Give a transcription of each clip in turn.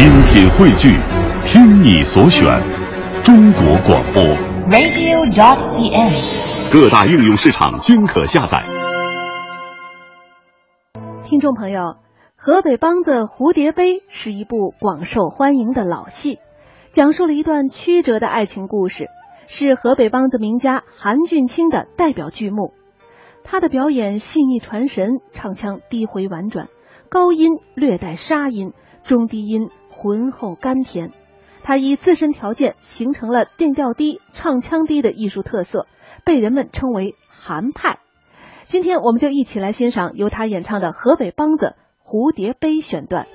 精品汇聚，听你所选，中国广播。radio.cn。各大应用市场均可下载。听众朋友，河北梆子《蝴蝶杯》是一部广受欢迎的老戏，讲述了一段曲折的爱情故事，是河北梆子名家韩俊清的代表剧目。他的表演细腻传神，唱腔低回婉转，高音略带沙音，中低音浑厚甘甜。他以自身条件形成了电调低、唱腔低的艺术特色，被人们称为韩派。今天我们就一起来欣赏由他演唱的河北梆子《蝴蝶杯》选段。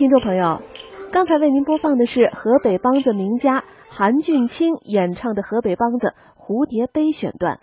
听众朋友，刚才为您播放的是河北梆子名家韩俊清演唱的河北梆子《蝴蝶杯》选段。